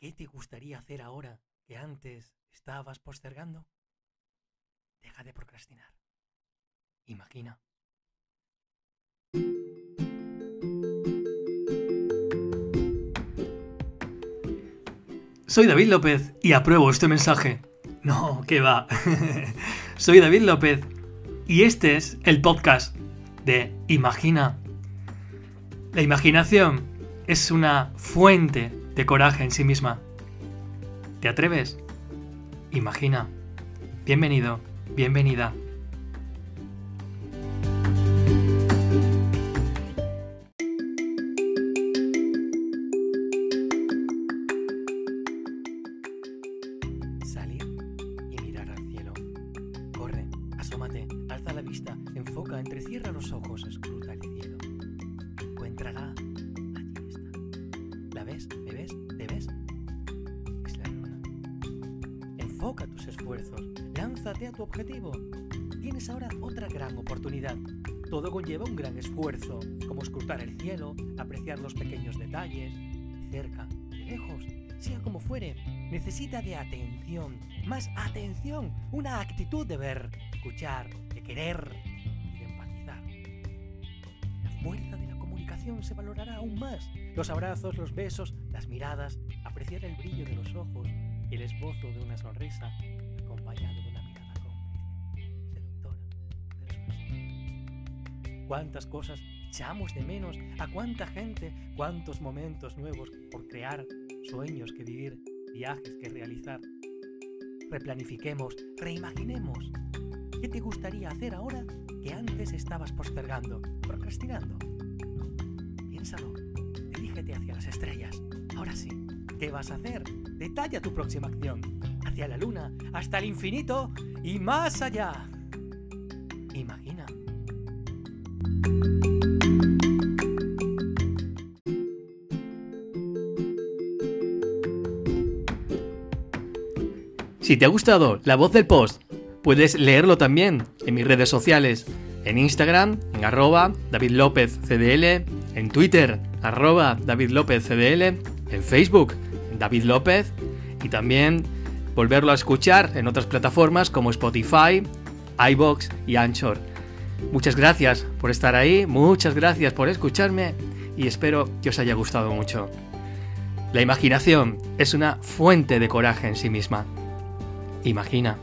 ¿Qué te gustaría hacer ahora que antes estabas postergando? Deja de procrastinar. Imagina. Soy David López y apruebo este mensaje. No, ¿qué va? Soy David López y este es el podcast de Imagina. La imaginación es una fuente de coraje en sí misma. ¿Te atreves? Imagina. Bienvenido, bienvenida. Salir y mirar al cielo. Corre, asómate, alza la vista, enfoca, entrecierra los ojos, escruta el cielo. Encuéntrala. Allí está. ¿La ves? ¿Me ves? ¿Te ves? Es la luna. Enfoca tus esfuerzos. Lánzate a tu objetivo. Tienes ahora otra gran oportunidad. Todo conlleva un gran esfuerzo, como escrutar el cielo, apreciar los pequeños detalles, de cerca, de lejos, sea como fuere. Necesita de atención, más atención, una actitud de ver, escuchar, de querer y de empatizar. La fuerza de la se valorará aún más. Los abrazos, los besos, las miradas, apreciar el brillo de los ojos el esbozo de una sonrisa acompañado de una mirada cómplice, seductora. ¿Cuántas cosas echamos de menos? ¿A cuánta gente? ¿Cuántos momentos nuevos por crear? Sueños que vivir, viajes que realizar. Replanifiquemos, reimaginemos. ¿Qué te gustaría hacer ahora que antes estabas postergando, procrastinando? Piénsalo, dirígete hacia las estrellas. Ahora sí, ¿qué vas a hacer? Detalla tu próxima acción. Hacia la luna, hasta el infinito y más allá. Imagina. Si te ha gustado la voz del post, puedes leerlo también en mis redes sociales, en Instagram, en arroba David en Twitter, arroba David en Facebook, David López, y también volverlo a escuchar en otras plataformas como Spotify, iBox y Anchor. Muchas gracias por estar ahí, muchas gracias por escucharme y espero que os haya gustado mucho. La imaginación es una fuente de coraje en sí misma. Imagina.